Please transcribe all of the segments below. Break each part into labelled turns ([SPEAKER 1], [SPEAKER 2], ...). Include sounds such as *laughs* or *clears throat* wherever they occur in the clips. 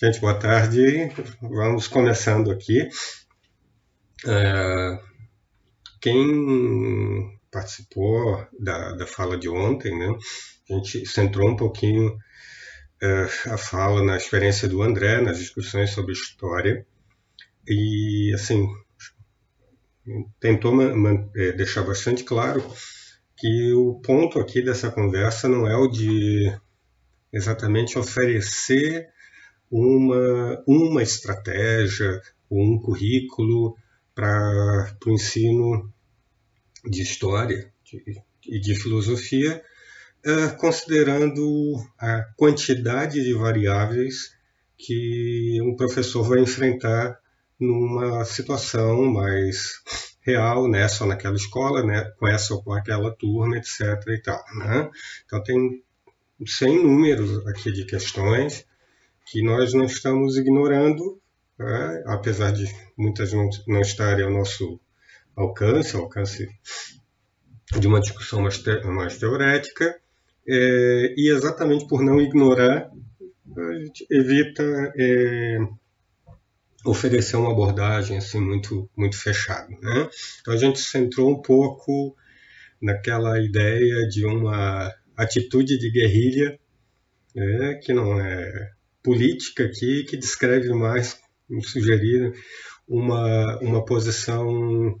[SPEAKER 1] Gente, boa tarde. Vamos começando aqui. É, quem participou da, da fala de ontem, né? A gente centrou um pouquinho é, a fala na experiência do André, nas discussões sobre história. E, assim, tentou é, deixar bastante claro que o ponto aqui dessa conversa não é o de exatamente oferecer uma, uma estratégia, um currículo para o ensino de história e de, filosofia, uh, considerando a quantidade de variáveis que um professor vai enfrentar numa situação mais real, né, só naquela escola, né, com essa ou com aquela turma, etc. E tal, né? Então tem sem números aqui de questões que nós não estamos ignorando, né? apesar de muitas não, não estarem ao nosso alcance, alcance de uma discussão mais, te, mais teorética, é, e exatamente por não ignorar, a gente evita é, oferecer uma abordagem assim muito muito fechada, né? Então a gente centrou um pouco naquela ideia de uma atitude de guerrilha, né, que não é política aqui, que descreve mais, me uma, uma posição,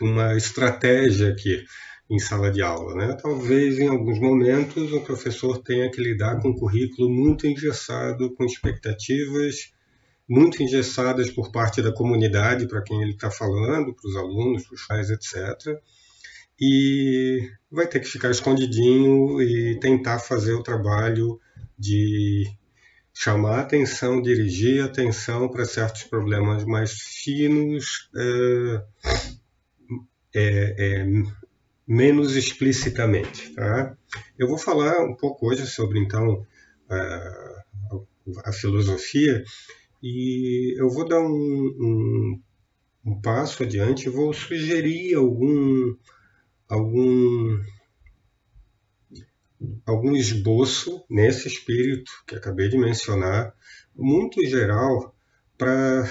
[SPEAKER 1] uma estratégia aqui em sala de aula. Né? Talvez em alguns momentos o professor tenha que lidar com um currículo muito engessado, com expectativas muito engessadas por parte da comunidade para quem ele está falando, para os alunos, para os pais, etc e vai ter que ficar escondidinho e tentar fazer o trabalho de chamar atenção, dirigir atenção para certos problemas mais finos, é, é, é, menos explicitamente. Tá? Eu vou falar um pouco hoje sobre então a, a filosofia e eu vou dar um, um, um passo adiante, vou sugerir algum algum algum esboço nesse espírito que acabei de mencionar, muito geral, para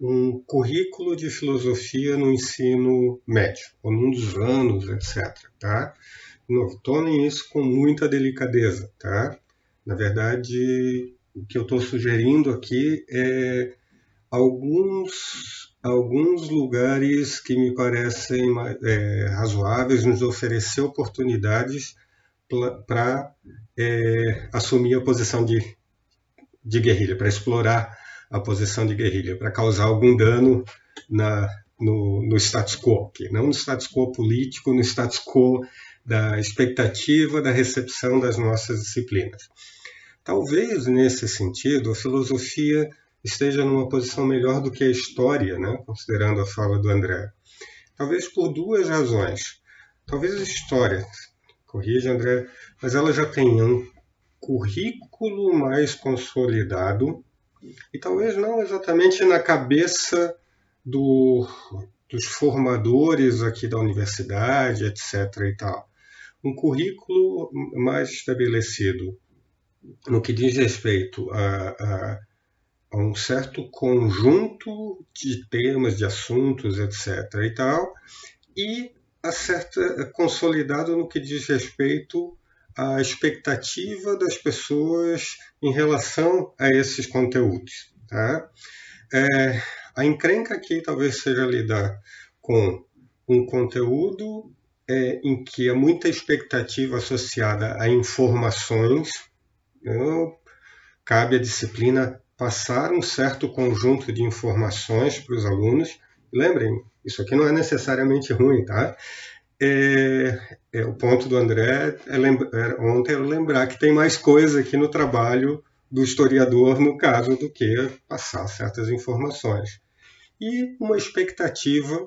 [SPEAKER 1] um currículo de filosofia no ensino médio, ou num dos anos, etc. Tá? Tomem isso com muita delicadeza. Tá? Na verdade, o que eu estou sugerindo aqui é alguns alguns lugares que me parecem é, razoáveis nos oferecer oportunidades para é, assumir a posição de, de guerrilha, para explorar a posição de guerrilha, para causar algum dano na, no, no status quo, aqui. não no status quo político, no status quo da expectativa da recepção das nossas disciplinas. Talvez, nesse sentido, a filosofia esteja numa posição melhor do que a história, né? considerando a fala do André. Talvez por duas razões. Talvez a história, corrija André, mas ela já tenha um currículo mais consolidado e talvez não exatamente na cabeça do, dos formadores aqui da universidade, etc. e tal. Um currículo mais estabelecido no que diz respeito a, a a um certo conjunto de temas, de assuntos, etc. e tal, e certa consolidado no que diz respeito à expectativa das pessoas em relação a esses conteúdos. Tá? É, a encrenca aqui talvez seja lidar com um conteúdo é, em que há muita expectativa associada a informações. Então, cabe à disciplina passar um certo conjunto de informações para os alunos. Lembrem, isso aqui não é necessariamente ruim, tá? É, é, o ponto do André é é, ontem era lembrar que tem mais coisa aqui no trabalho do historiador, no caso, do que passar certas informações. E uma expectativa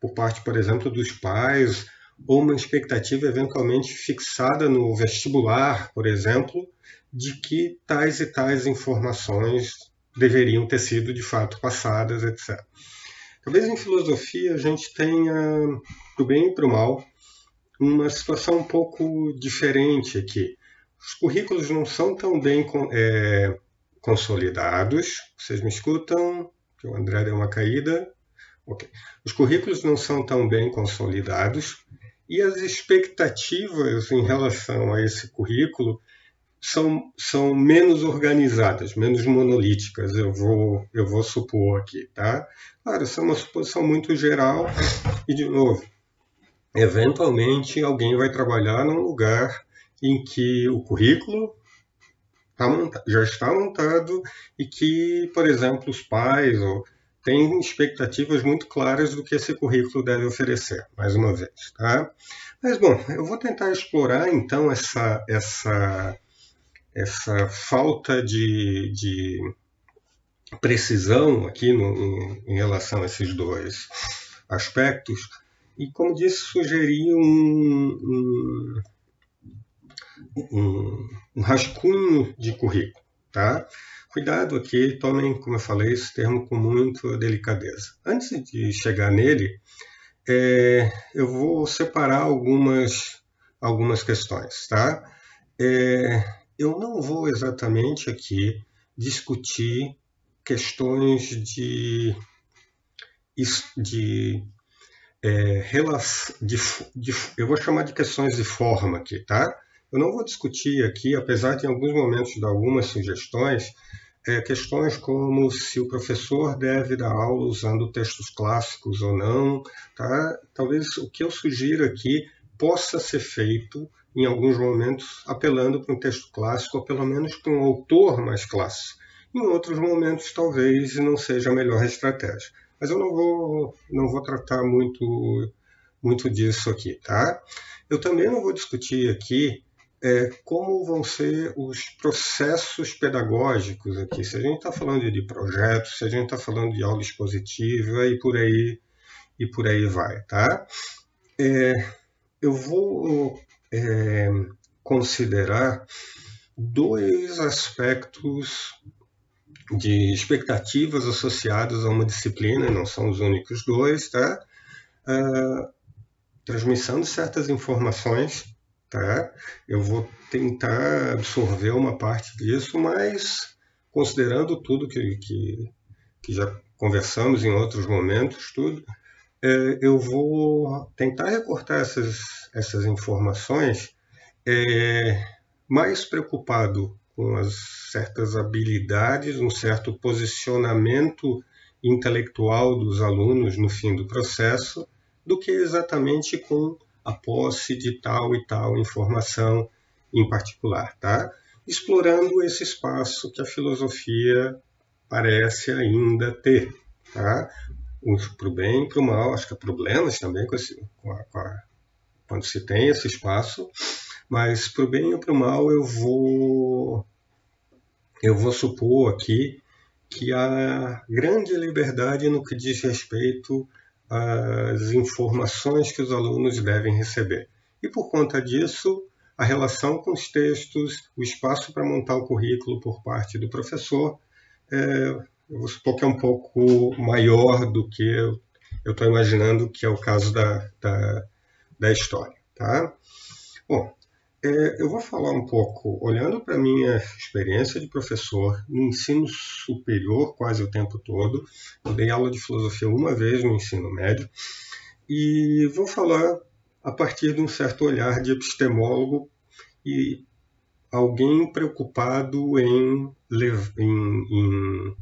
[SPEAKER 1] por parte, por exemplo, dos pais, ou uma expectativa eventualmente fixada no vestibular, por exemplo, de que tais e tais informações deveriam ter sido de fato passadas, etc. Talvez em filosofia a gente tenha, para o bem e para o mal, uma situação um pouco diferente aqui. Os currículos não são tão bem é, consolidados. Vocês me escutam? O André deu uma caída. Ok. Os currículos não são tão bem consolidados e as expectativas em relação a esse currículo são, são menos organizadas, menos monolíticas, eu vou, eu vou supor aqui, tá? Claro, isso é uma suposição muito geral e, de novo, eventualmente alguém vai trabalhar num lugar em que o currículo tá já está montado e que, por exemplo, os pais têm expectativas muito claras do que esse currículo deve oferecer, mais uma vez. Tá? Mas, bom, eu vou tentar explorar então essa, essa essa falta de, de precisão aqui no, em, em, relação a esses dois aspectos e, como disse, sugerir um, um, um, um rascunho de currículo. Tá? Cuidado aqui, tomem, como eu falei, esse termo com muita delicadeza. Antes de chegar nele, é, eu vou separar algumas, algumas questões. Tá? É, eu não vou exatamente aqui discutir questões de, de, é, de, de, eu vou chamar de questões de forma aqui, tá? Eu não vou discutir aqui, apesar de em alguns momentos dar algumas sugestões, é, questões como se o professor deve dar aula usando textos clássicos ou não, tá? Talvez o que eu sugiro aqui possa ser feito em alguns momentos, apelando para um texto clássico, ou pelo menos para um autor mais clássico. Em outros momentos, talvez não seja a melhor estratégia. Mas eu não vou, não vou tratar muito, muito disso aqui, tá? Eu também não vou discutir aqui é, como vão ser os processos pedagógicos aqui. Se a gente está falando de projetos, se a gente está falando de aula expositiva e por aí e por aí vai, tá? É, eu vou é, considerar dois aspectos de expectativas associadas a uma disciplina, não são os únicos dois, tá? Uh, transmissão de certas informações, tá? Eu vou tentar absorver uma parte disso, mas considerando tudo que, que, que já conversamos em outros momentos, tudo, eu vou tentar recortar essas, essas informações é, mais preocupado com as certas habilidades, um certo posicionamento intelectual dos alunos no fim do processo, do que exatamente com a posse de tal e tal informação em particular, tá? Explorando esse espaço que a filosofia parece ainda ter, tá? Para o bem e para o mal. Acho que há problemas também com, esse, com, a, com a, quando se tem esse espaço, mas para o bem e para o mal eu vou eu vou supor aqui que há grande liberdade no que diz respeito às informações que os alunos devem receber. E por conta disso, a relação com os textos, o espaço para montar o currículo por parte do professor é, eu supor que é um pouco maior do que eu estou imaginando que é o caso da, da, da história. Tá? Bom, é, eu vou falar um pouco, olhando para a minha experiência de professor no ensino superior quase o tempo todo, eu dei aula de filosofia uma vez no ensino médio, e vou falar a partir de um certo olhar de epistemólogo e alguém preocupado em, em, em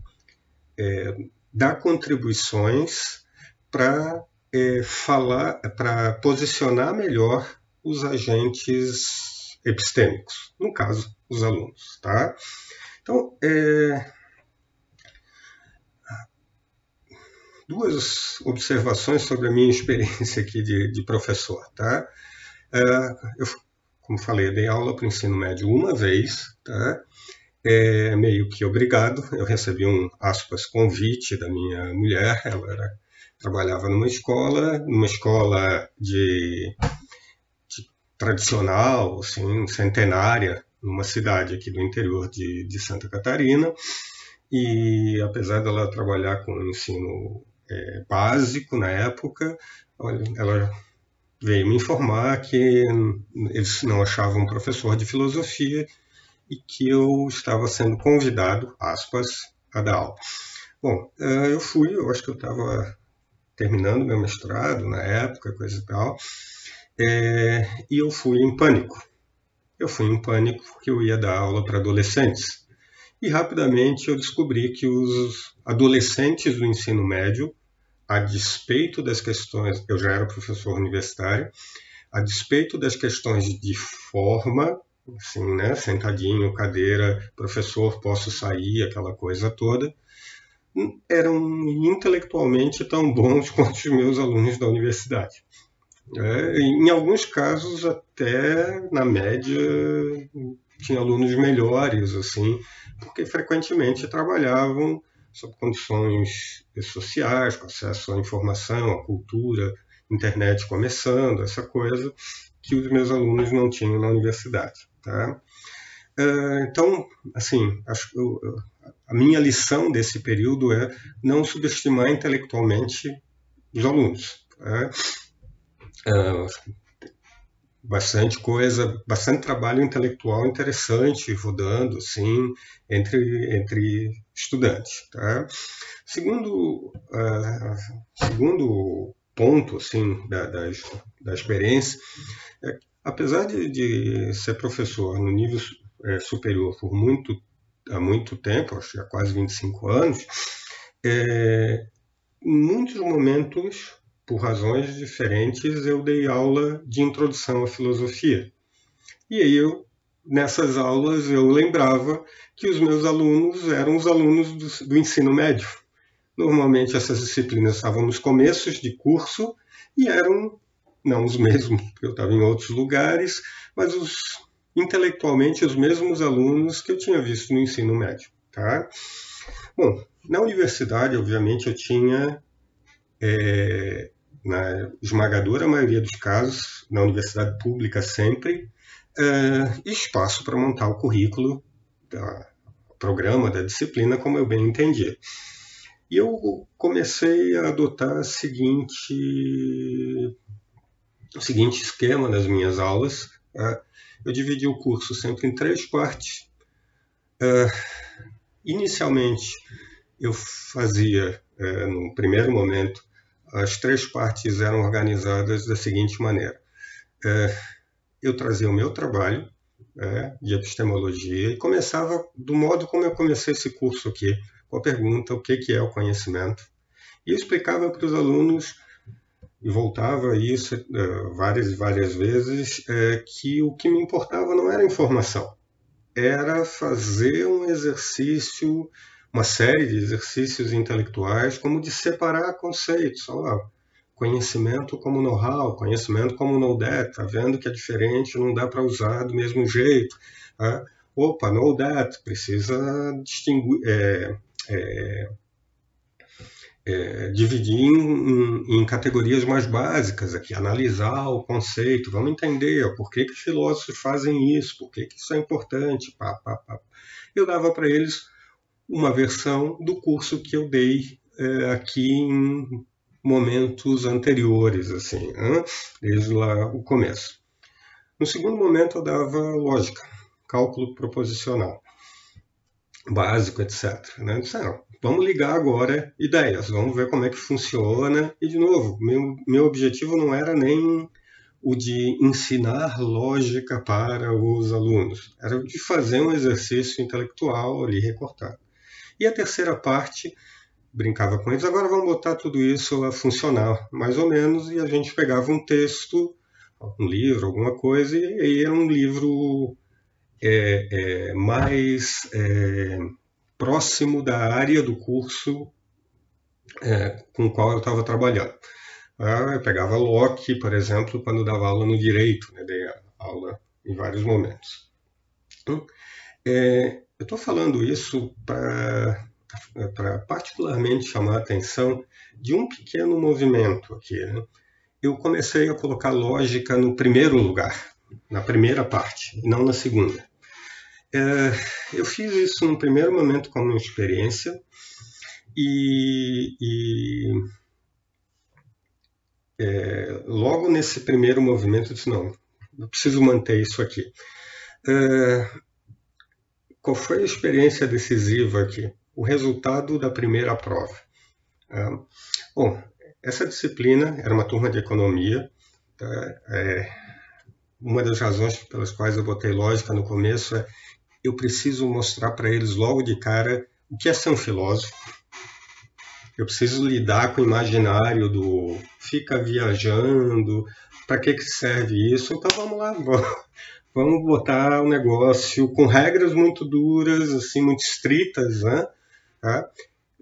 [SPEAKER 1] é, dar contribuições para é, falar, para posicionar melhor os agentes epistêmicos, no caso, os alunos, tá? Então, é, duas observações sobre a minha *laughs* experiência aqui de, de professor, tá? É, eu, como falei, dei aula para o ensino médio uma vez, tá? É meio que obrigado. Eu recebi um, aspas, convite da minha mulher, ela era, trabalhava numa escola, numa escola de, de tradicional, assim, centenária, numa cidade aqui do interior de, de Santa Catarina, e apesar dela trabalhar com ensino é, básico na época, ela veio me informar que eles não achavam um professor de filosofia e que eu estava sendo convidado, aspas, a dar aula. Bom, eh, eu fui, eu acho que eu estava terminando meu mestrado na época, coisa e tal, é, e eu fui em pânico. Eu fui em pânico porque eu ia dar aula para adolescentes. E rapidamente eu descobri que os adolescentes do ensino médio, a despeito das questões, eu já era professor universitário, a despeito das questões de forma, assim, né, sentadinho, cadeira, professor, posso sair, aquela coisa toda, eram intelectualmente tão bons *laughs* quanto os meus alunos da universidade. É, em alguns casos, até na média, tinha alunos melhores, assim, porque frequentemente trabalhavam sob condições sociais, com acesso à informação, à cultura, internet começando, essa coisa que os meus alunos não tinham na universidade. Tá? É, então, assim, a minha lição desse período é não subestimar intelectualmente os alunos. Tá? É, bastante coisa, bastante trabalho intelectual interessante rodando, assim, entre, entre estudantes. Tá? Segundo, uh, segundo ponto, assim, da, da, da experiência, é, apesar de, de, ser professor no nível é, superior por muito, há muito tempo, acho que há quase 25 anos, é, em muitos momentos por razões diferentes, eu dei aula de introdução à filosofia. E aí eu, nessas aulas, eu lembrava que os meus alunos eram os alunos do, do ensino médio. Normalmente essas disciplinas estavam nos começos de curso e eram não os mesmos, porque eu estava em outros lugares, mas os intelectualmente os mesmos alunos que eu tinha visto no ensino médio, tá? Bom, na universidade, obviamente, eu tinha é, na esmagadora maioria dos casos, na universidade pública sempre, é, espaço para montar o currículo, da, o programa, da disciplina, como eu bem entendia. E eu comecei a adotar a seguinte, o seguinte esquema nas minhas aulas. É, eu dividi o curso sempre em três partes. É, inicialmente, eu fazia, é, no primeiro momento, as três partes eram organizadas da seguinte maneira: é, eu trazia o meu trabalho é, de epistemologia e começava do modo como eu comecei esse curso aqui, com a pergunta: o que, que é o conhecimento? E explicava para os alunos e voltava a isso é, várias e várias vezes é, que o que me importava não era informação, era fazer um exercício uma série de exercícios intelectuais, como de separar conceitos. Olha conhecimento como know-how, conhecimento como know-that, tá vendo que é diferente, não dá para usar do mesmo jeito. Tá? Opa, know-that, precisa distinguir, é, é, é, dividir em, em, categorias mais básicas aqui, analisar o conceito, vamos entender por que, que filósofos fazem isso, por que, que isso é importante. Pá, pá, pá. Eu dava para eles uma versão do curso que eu dei é, aqui em momentos anteriores, assim, desde lá o começo. No segundo momento eu dava lógica, cálculo proposicional, básico, etc. Né? Disse, não, vamos ligar agora ideias, vamos ver como é que funciona. E, de novo, meu, meu objetivo não era nem o de ensinar lógica para os alunos, era de fazer um exercício intelectual ali recortado. E a terceira parte, brincava com eles, agora vamos botar tudo isso a funcionar, mais ou menos, e a gente pegava um texto, um livro, alguma coisa, e era um livro é, é, mais é, próximo da área do curso é, com o qual eu estava trabalhando. Ah, eu pegava Locke, por exemplo, quando dava aula no direito, né, dei aula em vários momentos. Então, é, eu estou falando isso para particularmente chamar a atenção de um pequeno movimento aqui. Né? Eu comecei a colocar lógica no primeiro lugar, na primeira parte, e não na segunda. É, eu fiz isso no primeiro momento como experiência e, e é, logo nesse primeiro movimento eu disse, não, eu preciso manter isso aqui. É, qual foi a experiência decisiva aqui? O resultado da primeira prova. Ah, bom, essa disciplina era uma turma de economia. Tá? É, uma das razões pelas quais eu botei lógica no começo é eu preciso mostrar para eles logo de cara o que é ser um filósofo. Eu preciso lidar com o imaginário do fica viajando, para que, que serve isso? Então vamos lá, vamos botar o um negócio com regras muito duras, assim, muito estritas, né? Tá?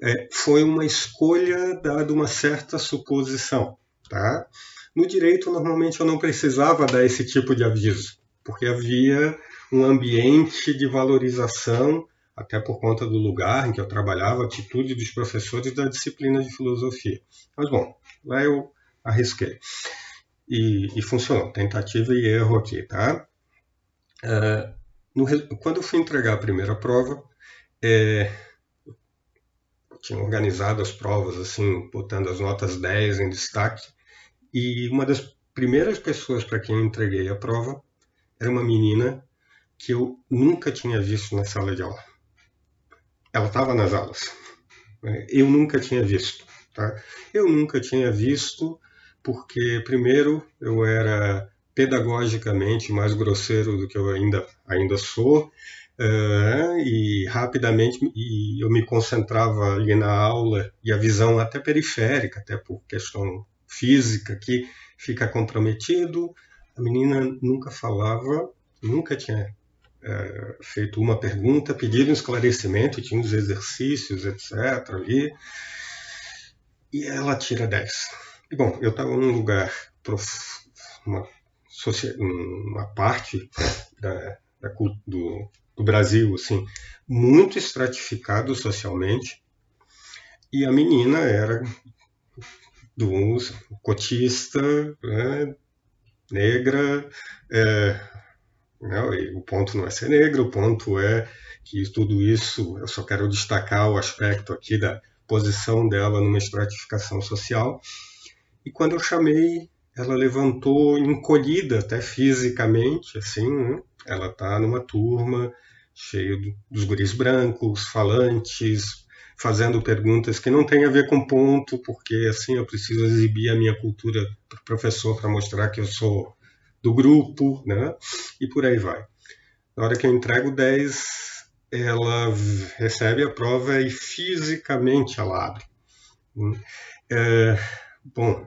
[SPEAKER 1] É, foi uma escolha dada uma certa suposição, tá? No direito, normalmente eu não precisava dar esse tipo de aviso, porque havia um ambiente de valorização, até por conta do lugar em que eu trabalhava, atitude dos professores da disciplina de filosofia. Mas, bom, lá eu arrisquei. E, e funcionou, tentativa e erro aqui, tá? Uh, no, quando eu fui entregar a primeira prova, é, tinha organizado as provas, assim, botando as notas 10 em destaque, e uma das primeiras pessoas para quem eu entreguei a prova era uma menina que eu nunca tinha visto na sala de aula. Ela estava nas aulas. Né? Eu nunca tinha visto. Tá? Eu nunca tinha visto porque, primeiro, eu era pedagogicamente mais grosseiro do que eu ainda, ainda sou, uh, e rapidamente e eu me concentrava ali na aula e a visão até periférica, até por questão física que fica comprometido. A menina nunca falava, nunca tinha é, feito uma pergunta, pedido um esclarecimento, tinha uns exercícios, etc. ali, e ela tira 10. E, bom, eu estava num lugar, uma, uma parte da, da, do, do Brasil, assim, muito estratificado socialmente, e a menina era do cotista, né, negra, é, né, o ponto não é ser negra, o ponto é que tudo isso, eu só quero destacar o aspecto aqui da posição dela numa estratificação social. E quando eu chamei, ela levantou encolhida até fisicamente, assim, né? ela está numa turma cheio dos guris brancos, falantes, fazendo perguntas que não têm a ver com ponto, porque assim eu preciso exibir a minha cultura para o professor para mostrar que eu sou do grupo, né? E por aí vai. Na hora que eu entrego 10, ela recebe a prova e fisicamente ela abre. É, bom,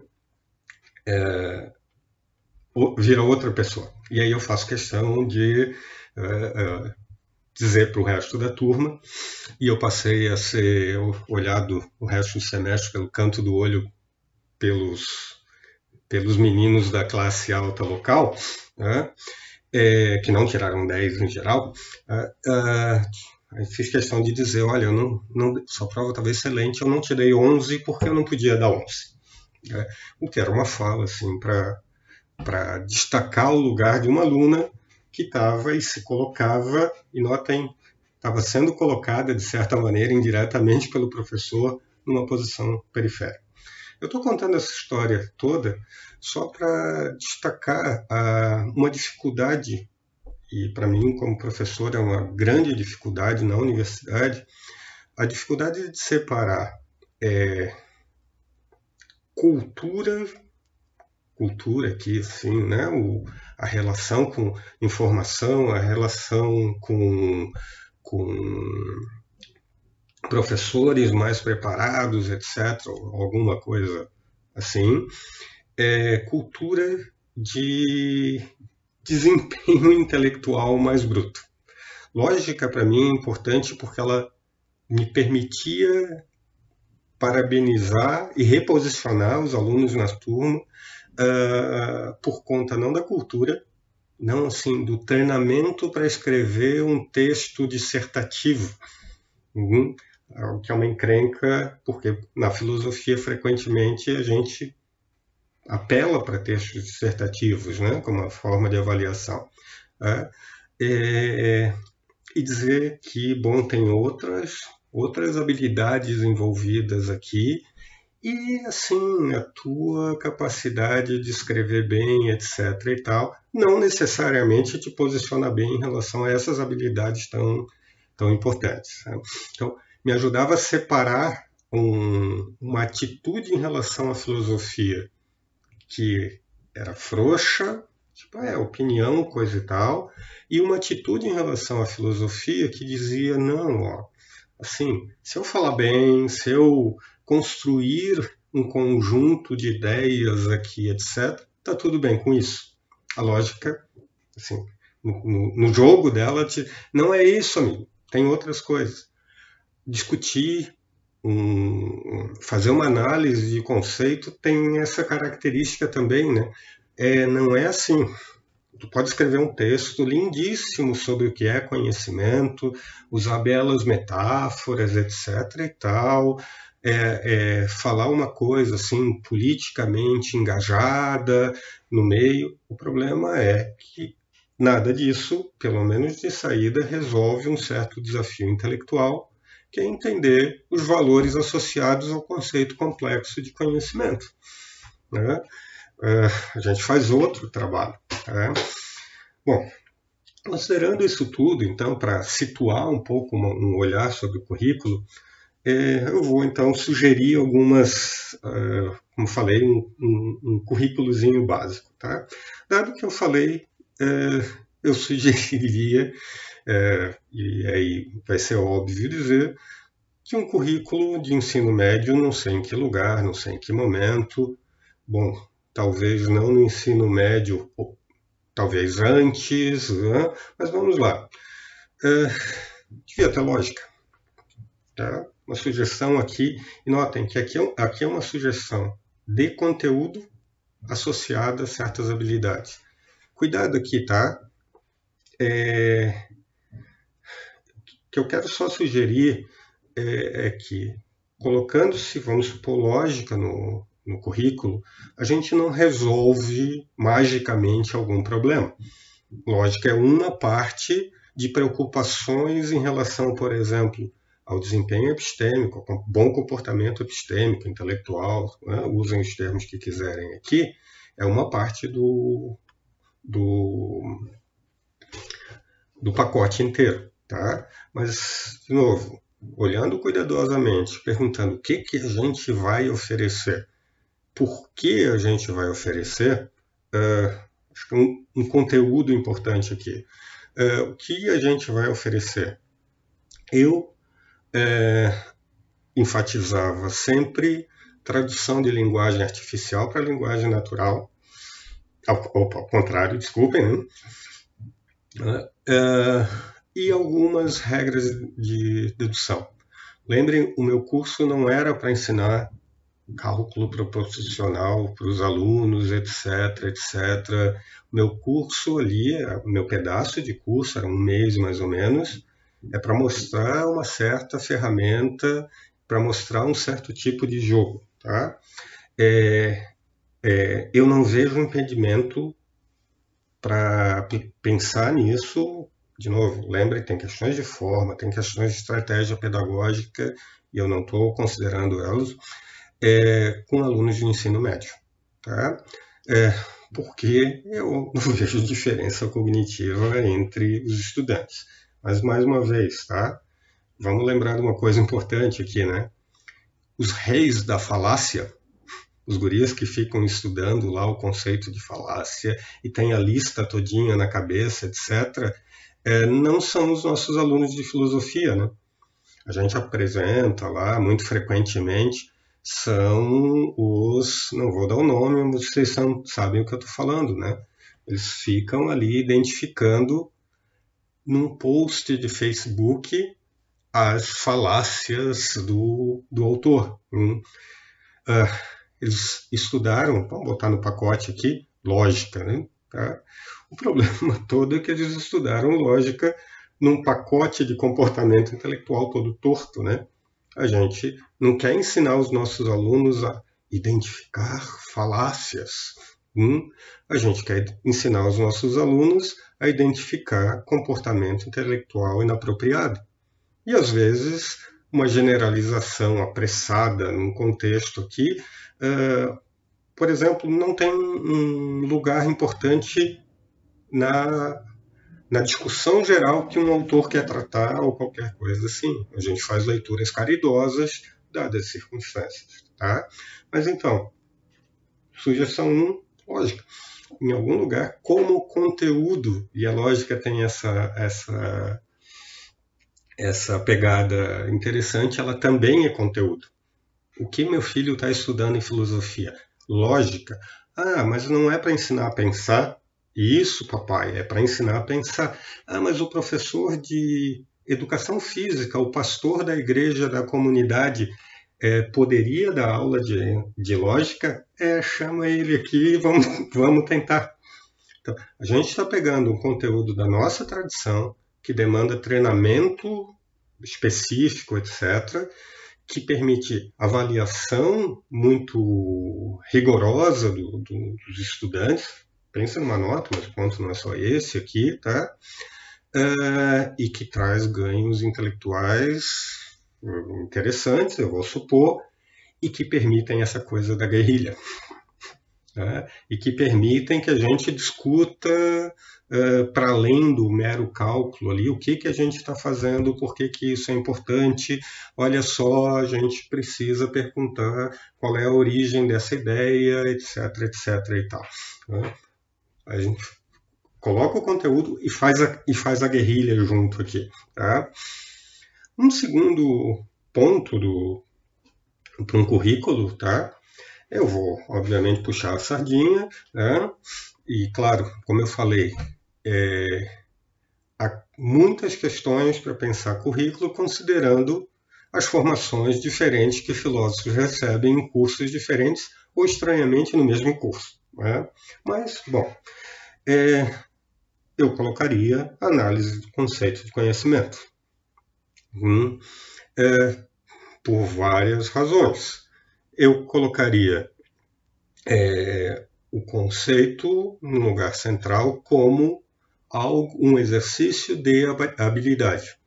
[SPEAKER 1] é, vira outra pessoa. E aí eu faço questão de é, é dizer para o resto da turma, e eu passei a ser olhado o resto do semestre pelo canto do olho pelos, pelos meninos da classe alta local, né? é, que não tiraram 10 em geral. Uh, fiz questão de dizer, olha, eu não, não, sua prova estava excelente, eu não tirei 11 porque eu não podia dar 11. É, o que era uma fala assim, para destacar o lugar de uma aluna que estava e se colocava, e notem, estava sendo colocada, de certa maneira, indiretamente pelo professor, numa posição periférica. Eu estou contando essa história toda só para destacar a, uma dificuldade, e para mim, como professor, é uma grande dificuldade na universidade, a dificuldade de separar é, cultura cultura aqui, assim, né? O, a relação com informação, a relação com, com professores mais preparados, etc., alguma coisa assim, é cultura de desempenho intelectual mais bruto. Lógica, para mim, é importante porque ela me permitia parabenizar e reposicionar os alunos na turma uh, por conta não da cultura, não assim do treinamento para escrever um texto dissertativo, uhum, que é uma encrenca, porque na filosofia frequentemente a gente apela para textos dissertativos, né, como uma forma de avaliação. Uh, é, e dizer que, bom, tem outras, outras habilidades envolvidas aqui e assim a tua capacidade de escrever bem, etc. e tal, não necessariamente te posiciona bem em relação a essas habilidades tão tão importantes. Né? Então, me ajudava a separar um, uma atitude em relação à filosofia que era frouxa, tipo, é, opinião, coisa e tal, e uma atitude em relação à filosofia que dizia, não, ó, assim, se eu falar bem, se eu construir um conjunto de ideias aqui, etc., tá tudo bem com isso. A lógica, assim, no, no jogo dela, te, não é isso, amigo, tem outras coisas. Discutir, um, fazer uma análise de conceito tem essa característica também, né? É, não é assim. Tu pode escrever um texto lindíssimo sobre o que é conhecimento, usar belas metáforas, etc. e tal, é, é, falar uma coisa assim politicamente engajada no meio. O problema é que nada disso, pelo menos de saída, resolve um certo desafio intelectual, que é entender os valores associados ao conceito complexo de conhecimento. Né? É, a gente faz outro trabalho. Né? Bom, considerando isso tudo, então, para situar um pouco um olhar sobre o currículo, é, eu vou então sugerir algumas, uh, como falei, um, um, um currículozinho básico. Tá? Dado que eu falei, eu *laughs* sugeriria, uh, e aí vai ser óbvio dizer, que um currículo de ensino médio, não sei em que lugar, não sei em que momento, bom, talvez não no ensino médio, talvez antes, né? mas vamos lá. devia ter lógica. Tá? uma sugestão aqui, e notem que aqui, é aqui é uma sugestão de conteúdo associada a certas habilidades. Cuidado aqui, tá? É, que eu quero só sugerir é, é que, colocando-se, vamos supor, lógica no, no currículo, a gente não resolve magicamente algum problema. Lógica é uma parte de preocupações em relação, por exemplo, ao desempenho epistêmico, ao bom comportamento epistêmico, intelectual, né? usem os termos que quiserem aqui, é uma parte do, do, do pacote inteiro. Tá? Mas, de novo, olhando cuidadosamente, perguntando o que, que a gente vai oferecer, por que a gente vai oferecer, uh, acho que um, um conteúdo importante aqui. Uh, o que a gente vai oferecer? Eu é, enfatizava sempre tradução de linguagem artificial para linguagem natural. Ao, ao contrário, desculpem, né? E algumas regras de dedução. Lembrem, o meu curso não era para ensinar cálculo proporcional para os alunos, etc, etc. Meu curso ali, meu pedaço de curso, era um mês mais ou menos, é para mostrar uma certa ferramenta, para mostrar um certo tipo de jogo. Tá? É, é, eu não vejo impedimento para pensar nisso. De novo, lembre, tem questões de forma, tem questões de estratégia pedagógica, e eu não estou considerando elas, é, com alunos de ensino médio. Tá? É, porque eu não *laughs* vejo diferença cognitiva entre os estudantes. Mas, mais uma vez, tá? Vamos lembrar de uma coisa importante aqui, né? Os reis da falácia, os gurias que ficam estudando lá o conceito de falácia e tem a lista todinha na cabeça, etc., é, não são os nossos alunos de filosofia, né? A gente apresenta lá muito frequentemente são os, não vou dar o nome, mas vocês são, sabem o que eu estou falando, né? Eles ficam ali identificando num post de Facebook as falácias do, do autor. Hum. Uh, eles estudaram, vamos botar no pacote aqui, lógica, né? Tá? O problema *laughs* todo é que eles estudaram lógica num pacote de comportamento intelectual todo torto, né? A gente não quer ensinar os nossos alunos a identificar falácias. Hum? A gente quer ensinar os nossos alunos a identificar comportamento intelectual inapropriado. E às vezes uma generalização apressada num contexto que, uh, por exemplo, não tem um lugar importante na, na discussão geral que um autor quer tratar ou qualquer coisa assim. A gente faz leituras caridosas dadas as circunstâncias, tá? Mas então, sugestão 1, um, lógica. Em algum lugar, como conteúdo, e a lógica tem essa, essa, essa pegada interessante, ela também é conteúdo. O que meu filho está estudando em filosofia? Lógica. Ah, mas não é para ensinar a pensar? Isso, papai, é para ensinar a pensar. Ah, mas o professor de educação física, o pastor da igreja da comunidade, é, poderia dar aula de, de lógica? É, chama ele aqui e vamos, *laughs* vamos tentar. Então, a gente está pegando um conteúdo da nossa tradição, que demanda treinamento específico, etc., que permite avaliação muito rigorosa do, do, dos estudantes. Pensa numa nota, mas o ponto não é só esse aqui, tá? Uh, e que traz ganhos intelectuais interessantes, eu vou supor, e que permitem essa coisa da guerrilha. Né? E que permitem que a gente discuta uh, para além do mero cálculo ali, o que, que a gente está fazendo, por que, que isso é importante. Olha só, a gente precisa perguntar qual é a origem dessa ideia, etc, etc e tal. Né? A gente coloca o conteúdo e faz a, e faz a guerrilha junto aqui. Tá? Um segundo ponto do para um currículo, tá? Eu vou, obviamente, puxar a sardinha, né? E, claro, como eu falei, é, há muitas questões para pensar currículo, considerando as formações diferentes que filósofos recebem em cursos diferentes ou estranhamente no mesmo curso. Né? Mas, bom, é, eu colocaria análise do conceito de conhecimento. Hum, é, por várias razões. Eu colocaria é, o conceito no lugar central como algo, um exercício de habilidade.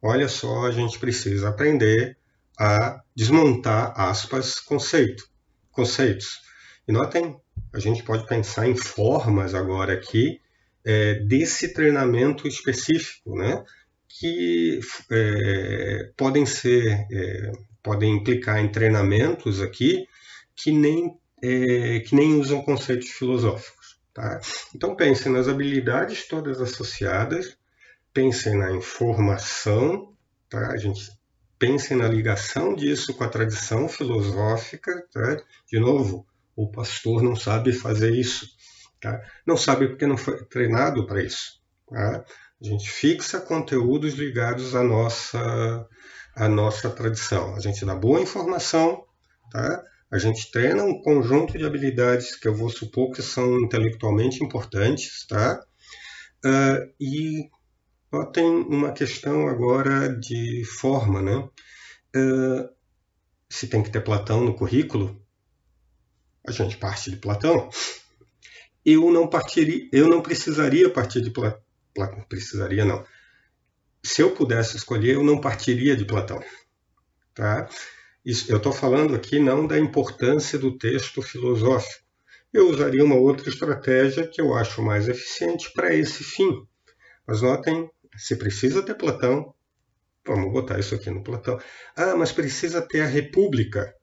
[SPEAKER 1] Olha só, a gente precisa aprender a desmontar, aspas, conceito, conceitos. E notem, a gente pode pensar em formas agora aqui é, desse treinamento específico, né? que é, podem ser, é, podem implicar em treinamentos aqui que nem, é, que nem usam conceitos filosóficos. Tá? Então pensem nas habilidades todas associadas, pensem na informação, tá? a gente pensem na ligação disso com a tradição filosófica. Tá? De novo, o pastor não sabe fazer isso. Tá? Não sabe porque não foi treinado para isso. Tá? A gente fixa conteúdos ligados à nossa, à nossa tradição. A gente dá boa informação, tá? A gente treina um conjunto de habilidades que eu vou supor que são intelectualmente importantes, tá? Uh, e ó, tem uma questão agora de forma, né? Uh, se tem que ter Platão no currículo, a gente parte de Platão. Eu não partiria, eu não precisaria partir de Platão precisaria não. Se eu pudesse escolher, eu não partiria de Platão. Tá? Isso, eu estou falando aqui não da importância do texto filosófico. Eu usaria uma outra estratégia que eu acho mais eficiente para esse fim. Mas notem, se precisa ter Platão, vamos botar isso aqui no Platão. Ah, mas precisa ter a República.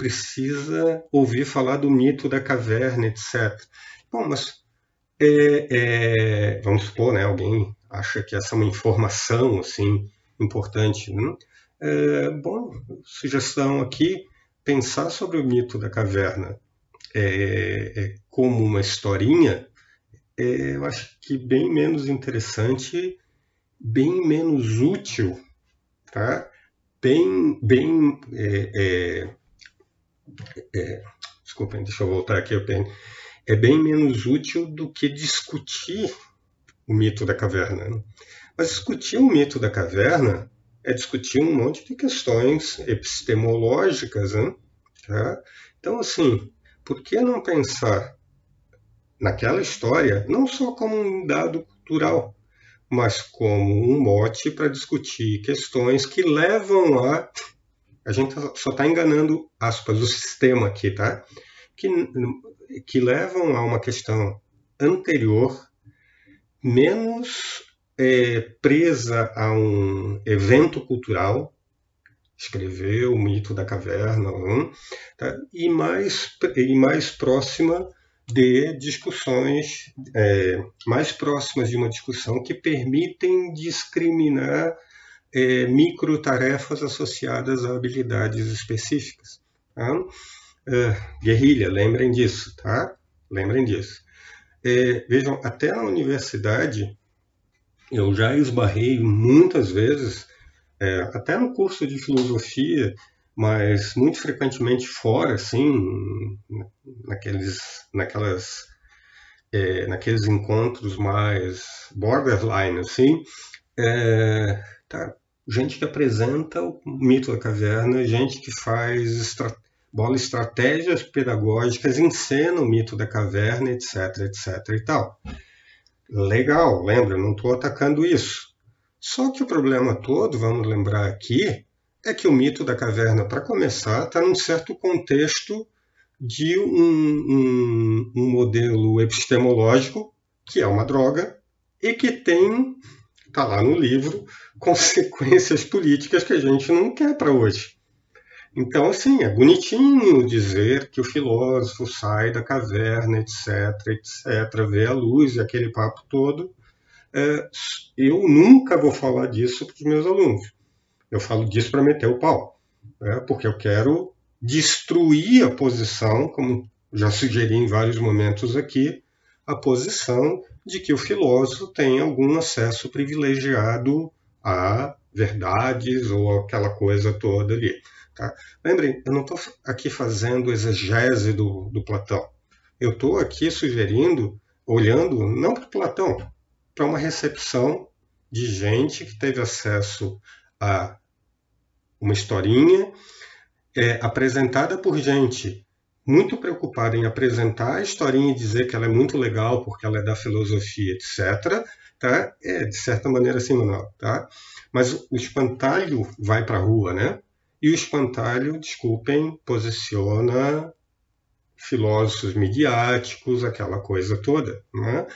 [SPEAKER 1] Precisa ouvir falar do mito da caverna, etc. Bom, mas é, é, vamos supor, né, alguém acha que essa é uma informação assim importante. Né? É, bom, sugestão aqui, pensar sobre o mito da caverna é, é como uma historinha, é, eu acho que bem menos interessante, bem menos útil, tá? bem, bem desculpem, deixa eu voltar aqui, eu tenho é bem menos útil do que discutir o mito da caverna. Né? Mas discutir o mito da caverna é discutir um monte de questões epistemológicas. Né? Tá? Então, assim, por que não pensar naquela história não só como um dado cultural, mas como um mote para discutir questões que levam a. A gente só está enganando, aspas, o sistema aqui, tá? Que que levam a uma questão anterior menos é, presa a um evento cultural, escreveu o mito da caverna, tá? e, mais, e mais próxima de discussões, é, mais próximas de uma discussão que permitem discriminar é, micro tarefas associadas a habilidades específicas. Tá? É, guerrilha, lembrem disso, tá? Lembrem disso. É, vejam, até na universidade, eu já esbarrei muitas vezes é, até no curso de filosofia, mas muito frequentemente fora, assim, naqueles, naquelas, é, naqueles encontros mais borderline, assim, é, tá, gente que apresenta o mito da caverna, gente que faz estra bola estratégias pedagógicas, encena o mito da caverna, etc, etc e tal. Legal, lembra, não estou atacando isso. Só que o problema todo, vamos lembrar aqui, é que o mito da caverna, para começar, está num certo contexto de um, um, um, modelo epistemológico, que é uma droga, e que tem, está lá no livro, *laughs* consequências políticas que a gente não quer para hoje. Então, assim, é bonitinho dizer que o filósofo sai da caverna, etc., etc., vê a luz e aquele papo todo, é, eu nunca vou falar disso para os meus alunos. Eu falo disso para meter o pau, né? porque eu quero destruir a posição, como já sugeri em vários momentos aqui, a posição de que o filósofo tem algum acesso privilegiado a verdades ou aquela coisa toda ali. Tá? Lembrem, eu não estou aqui fazendo exegese do, do Platão. Eu estou aqui sugerindo, olhando não para Platão, para uma recepção de gente que teve acesso a uma historinha é, apresentada por gente muito preocupada em apresentar a historinha e dizer que ela é muito legal porque ela é da filosofia, etc. Tá? É, de certa maneira, assim, Manuel. Tá? Mas o espantalho vai para a rua, né? E o espantalho, desculpem, posiciona filósofos midiáticos, aquela coisa toda. Né?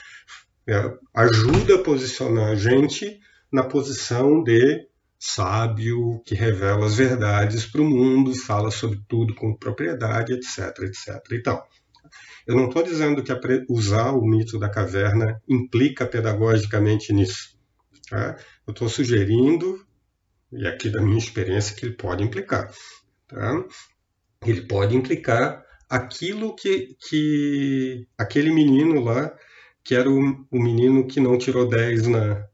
[SPEAKER 1] é, ajuda a posicionar a gente na posição de sábio que revela as verdades para o mundo, fala sobre tudo com propriedade, etc, etc e tal. Eu não estou dizendo que usar o mito da caverna implica pedagogicamente nisso. Tá? Eu estou sugerindo, e aqui da minha experiência, que ele pode implicar. Tá? Ele pode implicar aquilo que, que aquele menino lá que era o, o menino que não tirou 10 na.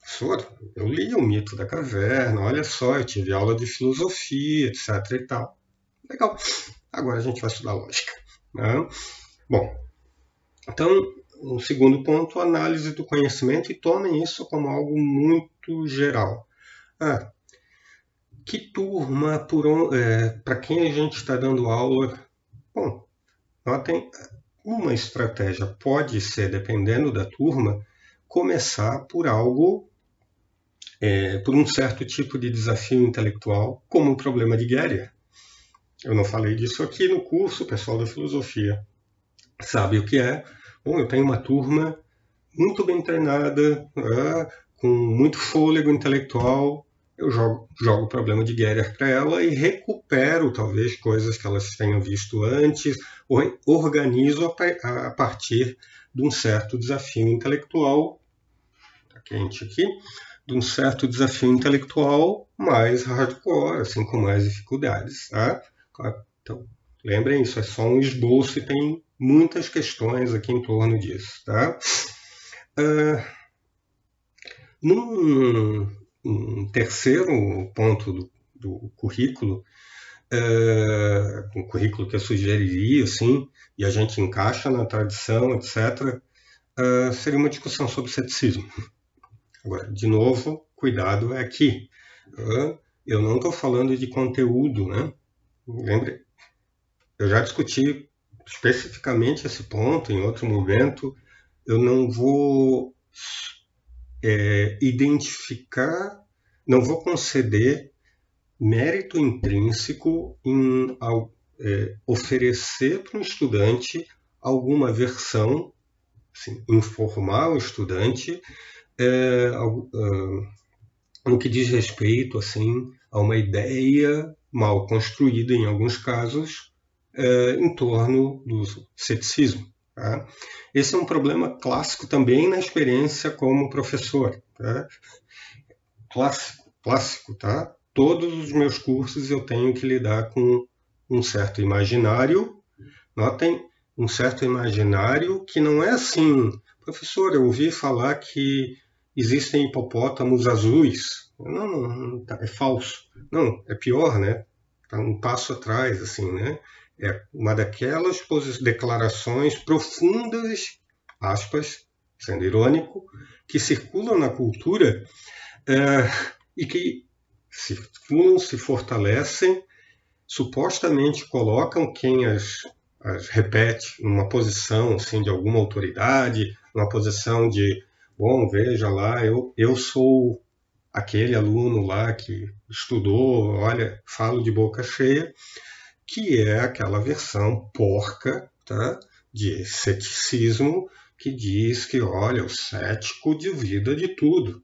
[SPEAKER 1] Professor, eu li o mito da caverna, olha só, eu tive aula de filosofia, etc e tal. Legal. Agora a gente vai estudar lógica. Né? Bom, então, um segundo ponto, análise do conhecimento, e tomem isso como algo muito geral. Ah, que turma, é, para quem a gente está dando aula? Bom, notem, uma estratégia pode ser, dependendo da turma, começar por algo, é, por um certo tipo de desafio intelectual, como o problema de Guerrier. Eu não falei disso aqui no curso, pessoal da filosofia sabe o que é. Bom, eu tenho uma turma muito bem treinada, né, com muito fôlego intelectual, eu jogo, o problema de Gerer para ela e recupero talvez coisas que elas tenham visto antes, ou organizo a, a partir de um certo desafio intelectual, está quente aqui, de um certo desafio intelectual mais hardcore, assim, com mais dificuldades. Tá? Então, lembrem, isso é só um esboço e tem muitas questões aqui em torno disso. Tá? Uh, num, um terceiro ponto do, do currículo, é, um currículo que eu sugeriria, assim, e a gente encaixa na tradição, etc., é, seria uma discussão sobre ceticismo. Agora, de novo, cuidado é aqui. Eu não estou falando de conteúdo, né? Lembre, eu já discuti especificamente esse ponto em outro momento. Eu não vou é, identificar, não vou conceder mérito intrínseco em é, oferecer para um estudante alguma versão assim, informar o estudante é, no que diz respeito assim a uma ideia mal construída em alguns casos é, em torno do ceticismo. Tá? Esse é um problema clássico também na experiência como professor. Tá? Clássico, clássico, tá? Todos os meus cursos eu tenho que lidar com um certo imaginário. Notem, um certo imaginário que não é assim. Professor, eu ouvi falar que existem hipopótamos azuis. Não, não, não tá, é falso. Não, é pior, né? Está um passo atrás, assim, né? É uma daquelas declarações profundas, aspas, sendo irônico, que circulam na cultura é, e que circulam, se fortalecem, supostamente colocam quem as, as repete numa posição assim, de alguma autoridade, numa posição de, bom, veja lá, eu, eu sou aquele aluno lá que estudou, olha, falo de boca cheia, que é aquela versão porca tá, de ceticismo que diz que, olha, o cético duvida de tudo.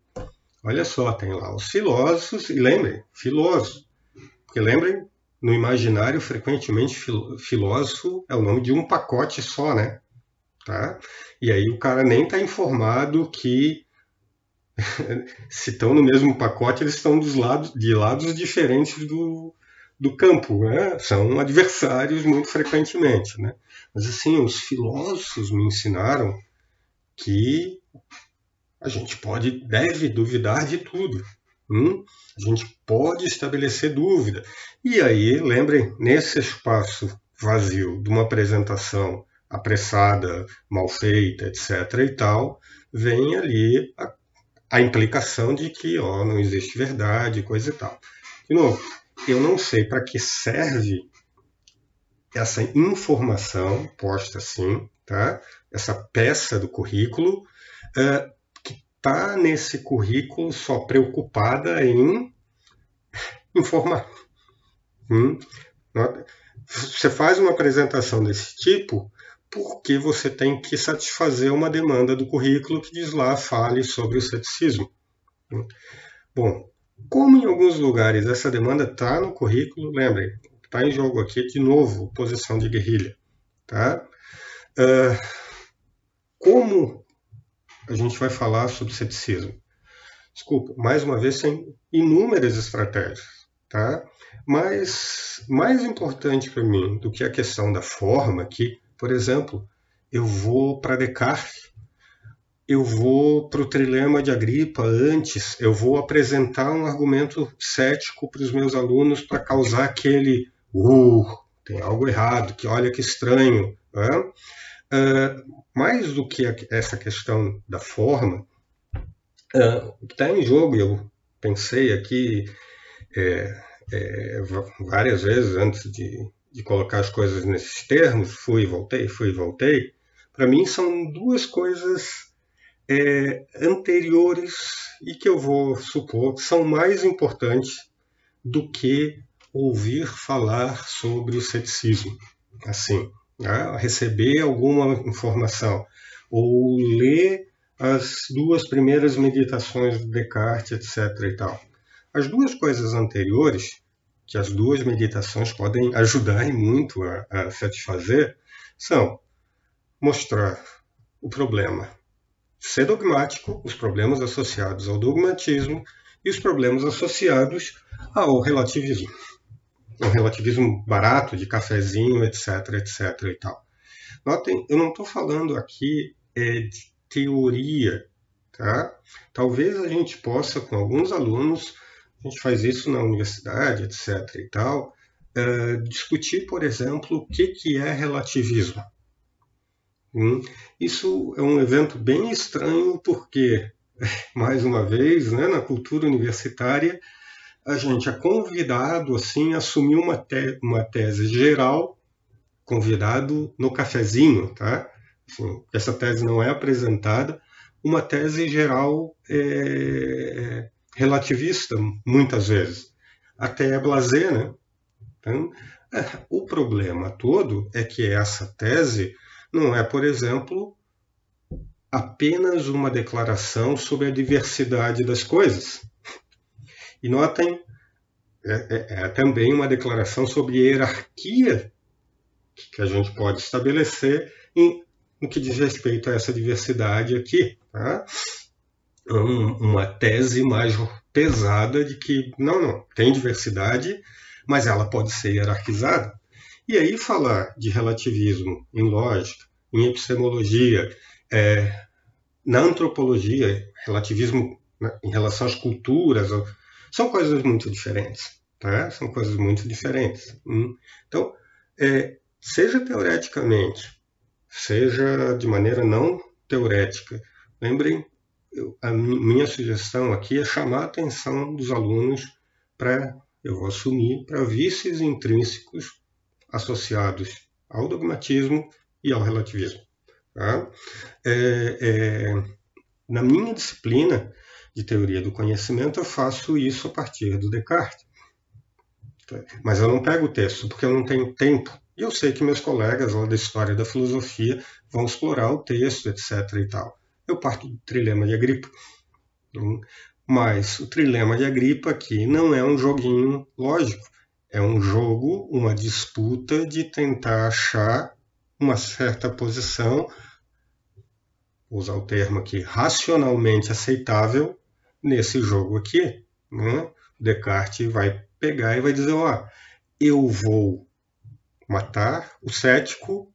[SPEAKER 1] Olha só, tem lá os filósofos, e lembrem, filósofo, porque lembrem, no imaginário, frequentemente, filósofo é o nome de um pacote só, né? Tá? E aí o cara nem está informado que *laughs* se estão no mesmo pacote, eles estão dos lados, de lados diferentes do, do campo, né? são adversários muito frequentemente. Né? Mas assim, os filósofos me ensinaram que a gente pode, deve duvidar de tudo. Hum? A gente pode estabelecer dúvida. E aí, lembrem, nesse espaço vazio de uma apresentação apressada, mal feita, etc. e tal, vem ali a, a implicação de que ó, não existe verdade, coisa e tal. De novo, eu não sei para que serve essa informação posta assim, tá? essa peça do currículo, uh, que está nesse currículo só preocupada em *laughs* informar. Hum? Você faz uma apresentação desse tipo porque você tem que satisfazer uma demanda do currículo que diz lá, fale sobre o ceticismo. Bom, como em alguns lugares essa demanda está no currículo, lembrem, está em jogo aqui de novo posição de guerrilha. Tá? Uh, como a gente vai falar sobre ceticismo? Desculpa, mais uma vez, tem inúmeras estratégias. Tá? Mas mais importante para mim do que a questão da forma aqui, por exemplo, eu vou para Descartes eu vou para o trilema de Agripa antes, eu vou apresentar um argumento cético para os meus alunos para causar aquele uh, tem algo errado, que olha que estranho. Né? Uh, mais do que essa questão da forma, uh, o que está em jogo, eu pensei aqui é, é, várias vezes antes de, de colocar as coisas nesses termos, fui voltei, fui voltei, para mim são duas coisas é, anteriores e que eu vou supor são mais importantes do que ouvir falar sobre o ceticismo. Assim, né? receber alguma informação ou ler as duas primeiras meditações do Descartes, etc. E tal. As duas coisas anteriores, que as duas meditações podem ajudar muito a, a satisfazer, são mostrar o problema ser dogmático, os problemas associados ao dogmatismo e os problemas associados ao relativismo. Um relativismo barato, de cafezinho, etc, etc e tal. Notem, eu não estou falando aqui é, de teoria, tá? Talvez a gente possa, com alguns alunos, a gente faz isso na universidade, etc e tal, é, discutir, por exemplo, o que, que é relativismo. Hum? Isso é um evento bem estranho porque, *laughs* mais uma vez, né, na cultura universitária, a gente é convidado assim a assumir uma, te uma tese geral, convidado no cafezinho, tá? Assim, essa tese não é apresentada, uma tese geral é, relativista, muitas vezes, até é blasé, né? Então, é, o problema todo é que essa tese não é, por exemplo, apenas uma declaração sobre a diversidade das coisas. E notem, é, é, é também uma declaração sobre hierarquia que a gente pode estabelecer em, no que diz respeito a essa diversidade aqui. Tá? Um, uma tese mais pesada de que, não, não, tem diversidade, mas ela pode ser hierarquizada. E aí falar de relativismo em lógica, em epistemologia, é, na antropologia, relativismo né, em relação às culturas, são coisas muito diferentes. Tá? São coisas muito diferentes. Hum. Então, é, seja teoreticamente, seja de maneira não teorética, lembrem, eu, a minha sugestão aqui é chamar a atenção dos alunos para, eu vou assumir, para vícios intrínsecos associados ao dogmatismo e ao relativismo. Tá? É, é, na minha disciplina de teoria do conhecimento, eu faço isso a partir do Descartes. Mas eu não pego o texto, porque eu não tenho tempo. E eu sei que meus colegas lá da história da filosofia vão explorar o texto, etc. e tal. Eu parto do trilema de Agripa. Hum, mas o trilema de Agripa aqui não é um joguinho lógico. É um jogo, uma disputa de tentar achar uma certa posição vou usar o termo aqui, racionalmente aceitável nesse jogo aqui. Né? Descartes vai pegar e vai dizer, ó, eu vou matar o cético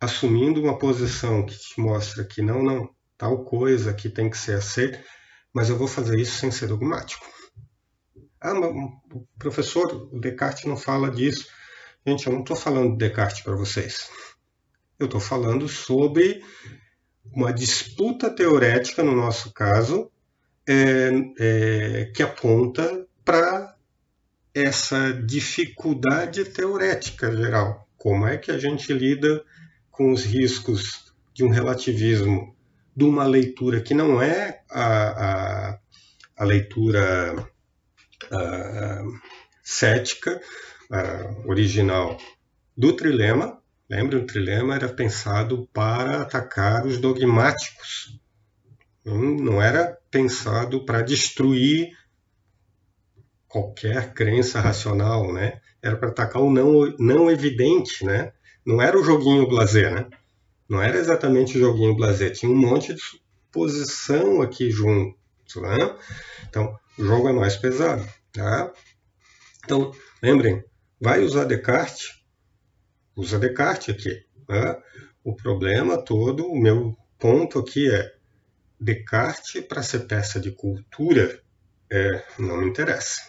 [SPEAKER 1] assumindo uma posição que te mostra que não, não, tal coisa que tem que ser aceita, mas eu vou fazer isso sem ser dogmático. Ah, mas o professor, o Descartes não fala disso. Gente, eu não estou falando de Descartes para vocês. Eu estou falando sobre uma disputa teorética, no nosso caso, é, é, que aponta para essa dificuldade teorética geral. Como é que a gente lida com os riscos de um relativismo, de uma leitura que não é a, a, a leitura a, cética original do trilema, Lembra, o trilema era pensado para atacar os dogmáticos. Não era pensado para destruir qualquer crença racional, né? Era para atacar o não, não evidente, né? Não era o joguinho blazer, né? Não era exatamente o joguinho blazer. Tinha um monte de suposição aqui junto, né? Então, o jogo é mais pesado, tá? Então, lembrem, vai usar Descartes usa Descartes aqui. Né? O problema todo, o meu ponto aqui é Descartes para ser peça de cultura é, não me interessa.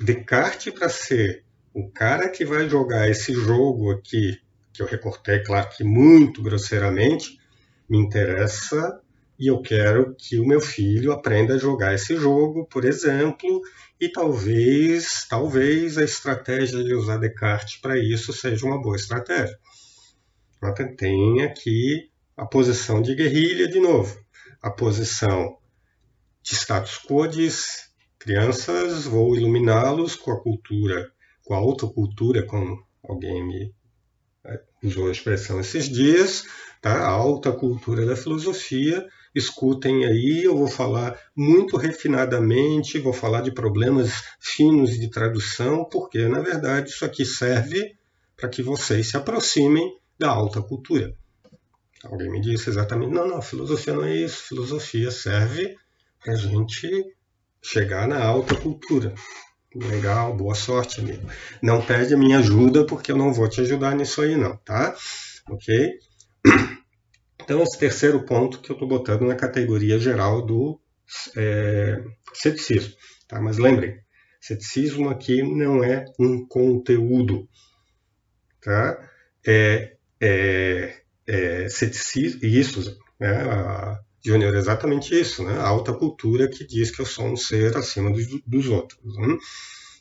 [SPEAKER 1] Descartes para ser o cara que vai jogar esse jogo aqui, que eu recortei, claro que muito grosseiramente, me interessa e eu quero que o meu filho aprenda a jogar esse jogo, por exemplo, e talvez, talvez a estratégia de usar Descartes para isso seja uma boa estratégia. Tem aqui a posição de guerrilha de novo, a posição de status quo diz crianças, vou iluminá-los com a cultura, com a alta cultura, como alguém me usou a expressão esses dias, tá? a alta cultura da filosofia, escutem aí, eu vou falar muito refinadamente, vou falar de problemas finos de tradução, porque na verdade isso aqui serve para que vocês se aproximem da alta cultura. Alguém me disse exatamente, não, não, filosofia não é isso, filosofia serve para a gente chegar na alta cultura. Legal, boa sorte, amigo. Não pede a minha ajuda, porque eu não vou te ajudar nisso aí, não, tá? Ok? *clears throat* Então, esse terceiro ponto que eu estou botando na categoria geral do é, ceticismo. Tá? Mas lembrem, ceticismo aqui não é um conteúdo. Tá? É, é, é ceticismo, isso, né, Júnior, é exatamente isso, né? a alta cultura que diz que eu sou um ser acima dos, dos outros, né?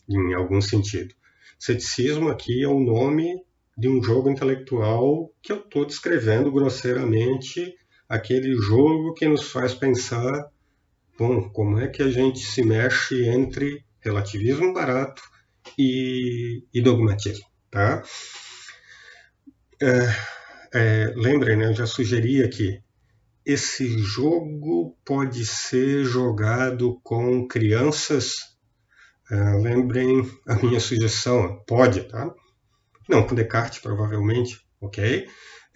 [SPEAKER 1] em algum sentido. Ceticismo aqui é o nome de um jogo intelectual que eu estou descrevendo grosseiramente, aquele jogo que nos faz pensar, bom, como é que a gente se mexe entre relativismo barato e, e dogmatismo, tá? É, é, lembrem, né, eu já sugeri aqui, esse jogo pode ser jogado com crianças? Uh, lembrem a minha sugestão, pode, tá? Não, com Descartes, provavelmente, ok?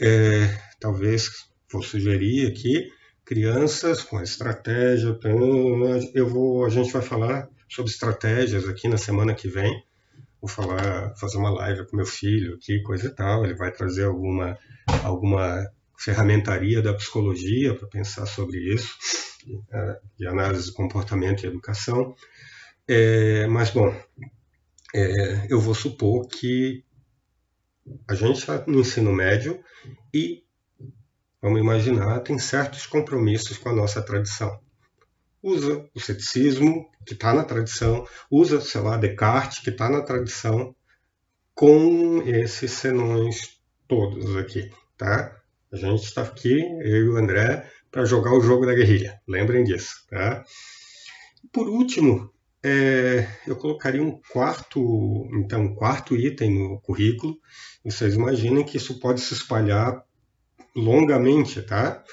[SPEAKER 1] É, talvez vou sugerir aqui crianças com estratégia. Eu vou, a gente vai falar sobre estratégias aqui na semana que vem. Vou falar, fazer uma live com meu filho aqui, coisa e tal. Ele vai trazer alguma, alguma ferramentaria da psicologia para pensar sobre isso, é, de análise de comportamento e educação. É, mas, bom, é, eu vou supor que a gente está no ensino médio e, vamos imaginar, tem certos compromissos com a nossa tradição. Usa o ceticismo, que está na tradição, usa, sei lá, Descartes, que está na tradição, com esses senões todos aqui, tá? A gente está aqui, eu e o André, para jogar o jogo da guerrilha. Lembrem disso, tá? Por último, é, eu colocaria um quarto, então, um quarto item no currículo. Vocês imaginem que isso pode se espalhar longamente, tá?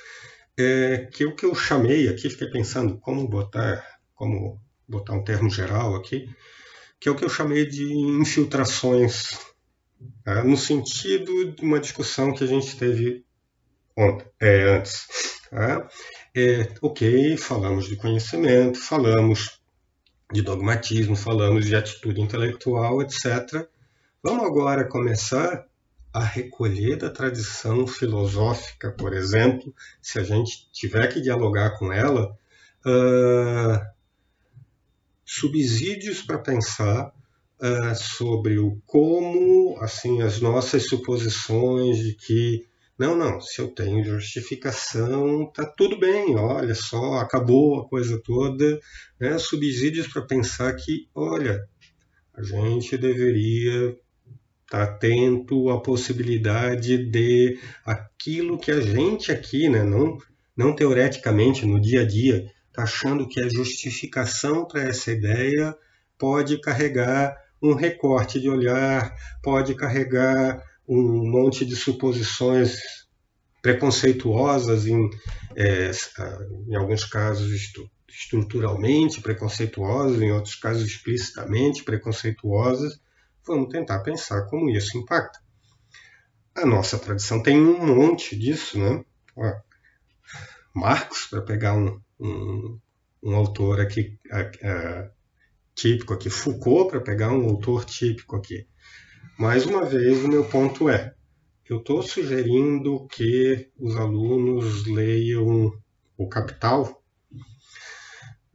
[SPEAKER 1] É, que o que eu chamei aqui, fiquei pensando como botar, como botar um termo geral aqui, que é o que eu chamei de infiltrações, tá? no sentido de uma discussão que a gente teve é, antes. Tá? É, ok, falamos de conhecimento, falamos de dogmatismo, falamos de atitude intelectual, etc. Vamos agora começar a recolher da tradição filosófica, por exemplo, se a gente tiver que dialogar com ela, uh, subsídios para pensar uh, sobre o como, assim, as nossas suposições de que não, não, se eu tenho justificação, tá tudo bem, olha só, acabou a coisa toda. Né? Subsídios para pensar que, olha, a gente deveria estar tá atento à possibilidade de aquilo que a gente aqui, né, não, não teoreticamente, no dia a dia, está achando que a justificação para essa ideia pode carregar um recorte de olhar, pode carregar um monte de suposições preconceituosas, em, é, em alguns casos estruturalmente preconceituosas, em outros casos explicitamente preconceituosas. Vamos tentar pensar como isso impacta. A nossa tradição tem um monte disso, né? Ó, Marx, para pegar um, um, um, autor aqui típico aqui, Foucault, para pegar um autor típico aqui. Mais uma vez, o meu ponto é: eu estou sugerindo que os alunos leiam o Capital.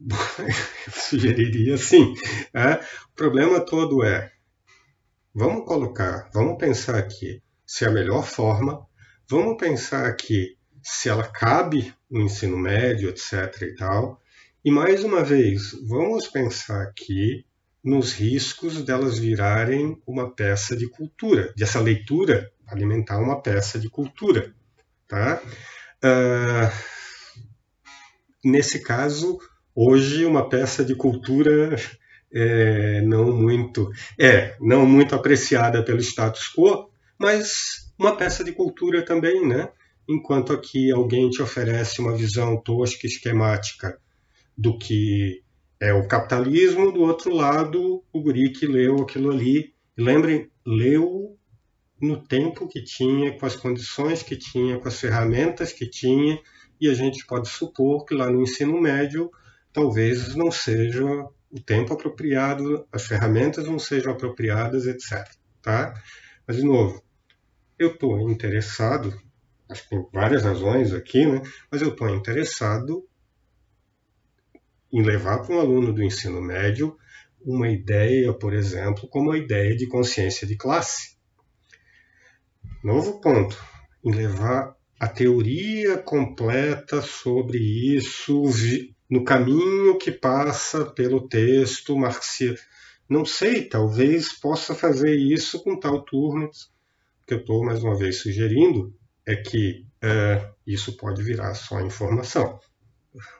[SPEAKER 1] *laughs* eu sugeriria sim. É? O problema todo é: vamos colocar, vamos pensar aqui se é a melhor forma, vamos pensar aqui se ela cabe no ensino médio, etc. e tal. E mais uma vez, vamos pensar aqui nos riscos delas virarem uma peça de cultura, dessa leitura alimentar uma peça de cultura. Tá? Uh, nesse caso, hoje uma peça de cultura é, não muito é não muito apreciada pelo status quo, mas uma peça de cultura também, né? Enquanto aqui alguém te oferece uma visão tosca, esquemática do que é o capitalismo, do outro lado, o guri que leu aquilo ali. lembrem, leu no tempo que tinha, com as condições que tinha, com as ferramentas que tinha, e a gente pode supor que lá no ensino médio talvez não seja o tempo apropriado, as ferramentas não sejam apropriadas, etc. Tá? Mas, de novo, eu estou interessado, acho que tem várias razões aqui, né? mas eu estou interessado em levar para um aluno do ensino médio uma ideia, por exemplo, como a ideia de consciência de classe. Novo ponto, em levar a teoria completa sobre isso no caminho que passa pelo texto marxiano. Não sei, talvez possa fazer isso com tal turma. O que eu estou, mais uma vez, sugerindo é que é, isso pode virar só informação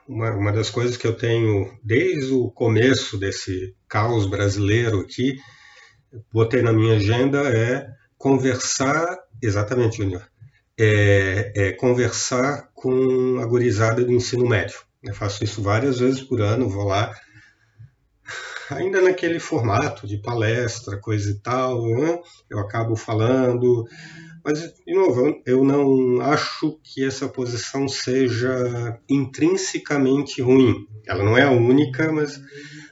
[SPEAKER 1] uma, uma das coisas que eu tenho desde o começo desse caos brasileiro aqui, botei na minha agenda é conversar, exatamente, Júnior, é, é, conversar com a gurizada do ensino médio. Eu faço isso várias vezes por ano, vou lá, ainda naquele formato de palestra, coisa e tal, né? eu acabo falando, mas, de novo, eu não acho que essa posição seja intrinsecamente ruim. Ela não é a única, mas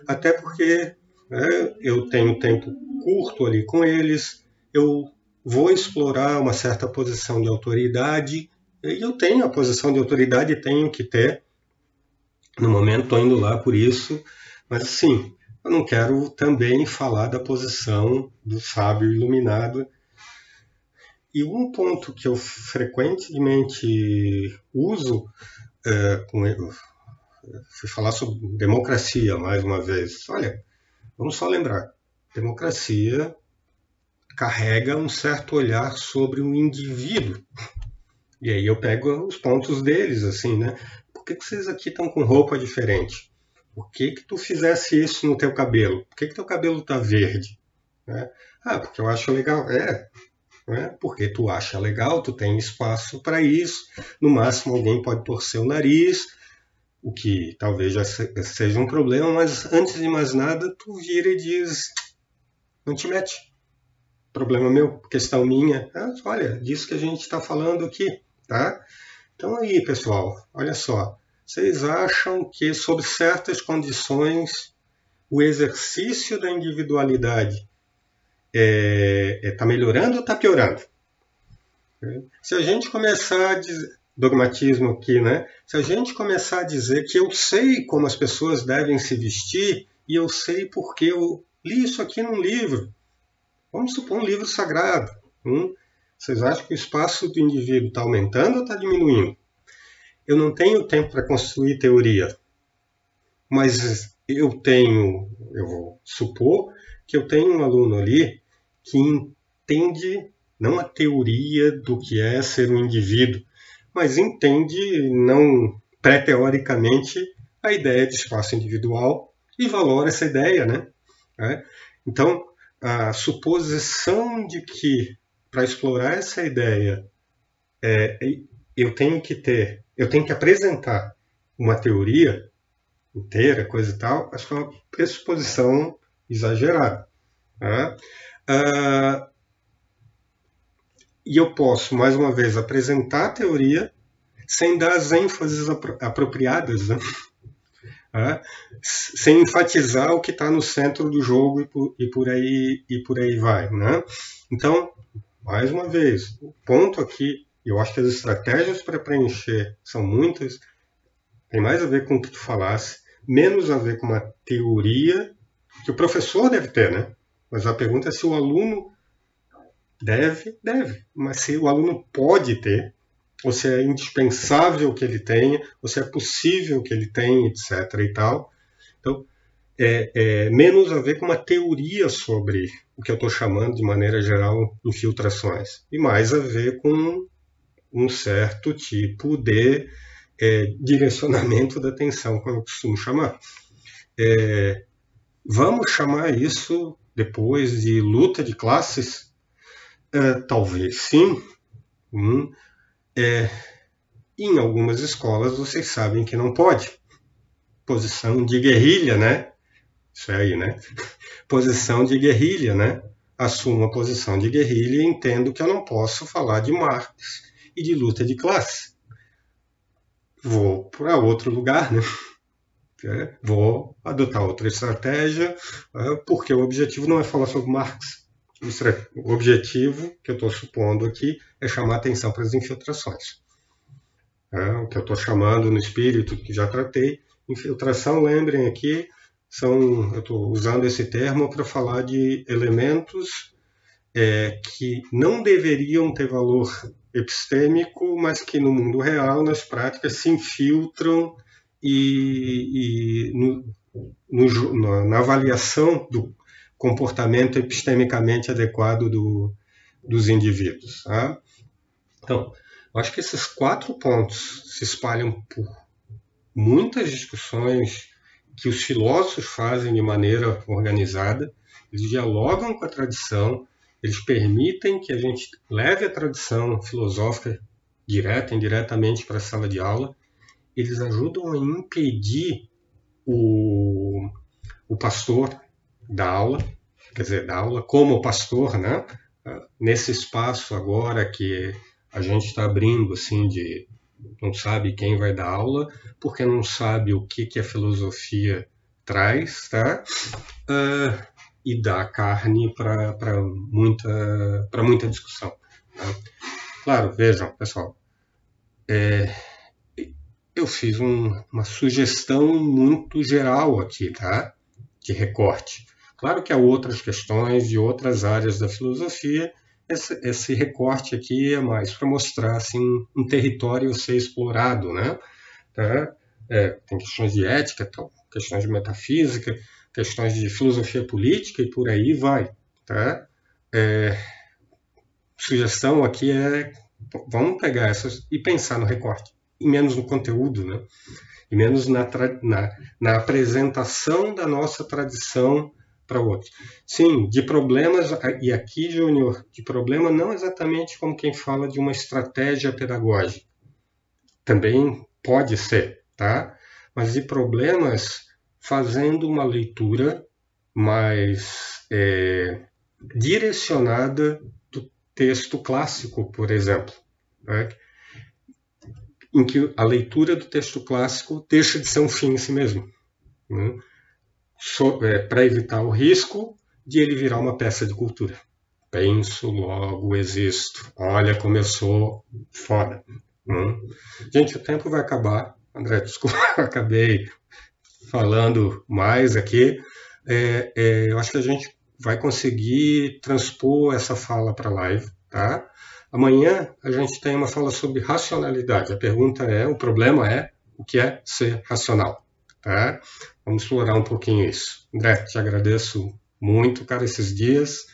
[SPEAKER 1] até porque né, eu tenho tempo curto ali com eles, eu vou explorar uma certa posição de autoridade, e eu tenho a posição de autoridade, tenho que ter. No momento estou indo lá por isso, mas sim, eu não quero também falar da posição do sábio iluminado. E um ponto que eu frequentemente uso, é, fui falar sobre democracia mais uma vez. Olha, vamos só lembrar: democracia carrega um certo olhar sobre o indivíduo. E aí eu pego os pontos deles, assim, né? Por que, que vocês aqui estão com roupa diferente? Por que que tu fizesse isso no teu cabelo? Por que que teu cabelo tá verde? Né? Ah, porque eu acho legal. É, né? porque tu acha legal, tu tem espaço para isso. No máximo alguém pode torcer o nariz, o que talvez já seja um problema, mas antes de mais nada, tu vira e diz: não te mete problema meu, questão minha. Ah, olha, disso que a gente está falando aqui, tá? Então aí, pessoal, olha só. Vocês acham que sob certas condições o exercício da individualidade está é, é, tá melhorando ou está piorando? Se a gente começar a dizer, dogmatismo aqui, né? Se a gente começar a dizer que eu sei como as pessoas devem se vestir e eu sei porque eu li isso aqui num livro, Vamos supor um livro sagrado. Hum? Vocês acham que o espaço do indivíduo está aumentando ou está diminuindo? Eu não tenho tempo para construir teoria, mas eu tenho, eu vou supor que eu tenho um aluno ali que entende não a teoria do que é ser um indivíduo, mas entende não pré-teoricamente a ideia de espaço individual e valora essa ideia, né? É? Então, a suposição de que para explorar essa ideia é, eu tenho que ter, eu tenho que apresentar uma teoria inteira, coisa e tal, acho que é uma pressuposição exagerada. Tá? E eu posso, mais uma vez, apresentar a teoria sem dar as ênfases apropriadas. Né? *laughs* né? sem enfatizar o que está no centro do jogo e por, e por, aí e por aí vai, né? Então, mais uma vez, o ponto aqui, eu acho que as estratégias para preencher são muitas, tem mais a ver com o que tu falasse, menos a ver com uma teoria que o professor deve ter, né? Mas a pergunta é se o aluno deve, deve, mas se o aluno pode ter, ou se é indispensável que ele tenha, ou se é possível que ele tenha, etc. e tal. Então, é, é menos a ver com uma teoria sobre o que eu estou chamando de maneira geral infiltrações, e mais a ver com um certo tipo de é, direcionamento da atenção, como eu costumo chamar. É, vamos chamar isso depois de luta de classes? É, talvez sim. Hum, é, em algumas escolas vocês sabem que não pode. Posição de guerrilha, né? Isso aí, né? *laughs* Posição de guerrilha, né? Assumo a posição de guerrilha e entendo que eu não posso falar de Marx e de luta de classe. Vou para outro lugar, né? *laughs* É, vou adotar outra estratégia, é, porque o objetivo não é falar sobre Marx, o objetivo que eu estou supondo aqui é chamar atenção para as infiltrações. É, o que eu estou chamando no espírito, que já tratei, infiltração, lembrem aqui, são, eu estou usando esse termo para falar de elementos é, que não deveriam ter valor epistêmico, mas que no mundo real, nas práticas, se infiltram e, e no, no, na avaliação do comportamento epistemicamente adequado do, dos indivíduos. Tá? Então, acho que esses quatro pontos se espalham por muitas discussões que os filósofos fazem de maneira organizada, eles dialogam com a tradição, eles permitem que a gente leve a tradição filosófica direta indiretamente para a sala de aula, eles ajudam a impedir o, o pastor da aula, quer dizer, da aula como pastor, né? Nesse espaço agora que a gente está abrindo, assim, de não sabe quem vai dar aula, porque não sabe o que, que a filosofia traz, tá? Uh, e dá carne para muita, muita discussão. Tá? Claro, vejam, pessoal, é, eu fiz um, uma sugestão muito geral aqui, tá? De recorte. Claro que há outras questões de outras áreas da filosofia. Esse, esse recorte aqui é mais para mostrar assim, um território ser explorado, né? Tá? É, tem questões de ética, tal, questões de metafísica, questões de filosofia política e por aí vai, tá? É, sugestão aqui é vamos pegar essas e pensar no recorte e menos no conteúdo, né? E menos na, na, na apresentação da nossa tradição para outros. Sim, de problemas, e aqui, Júnior, de problema não exatamente como quem fala de uma estratégia pedagógica. Também pode ser, tá? Mas de problemas fazendo uma leitura mais é, direcionada do texto clássico, por exemplo. Né? Em que a leitura do texto clássico deixa de ser um fim em si mesmo, né? so, é, para evitar o risco de ele virar uma peça de cultura. Penso, logo existo. Olha sou foda. Né? Gente, o tempo vai acabar. André, desculpa, *laughs* acabei falando mais aqui. É, é, eu acho que a gente vai conseguir transpor essa fala para a live, tá? Amanhã a gente tem uma fala sobre racionalidade. A pergunta é, o problema é, o que é ser racional? Tá? Vamos explorar um pouquinho isso. André, te agradeço muito, cara, esses dias.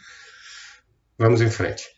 [SPEAKER 1] Vamos em frente.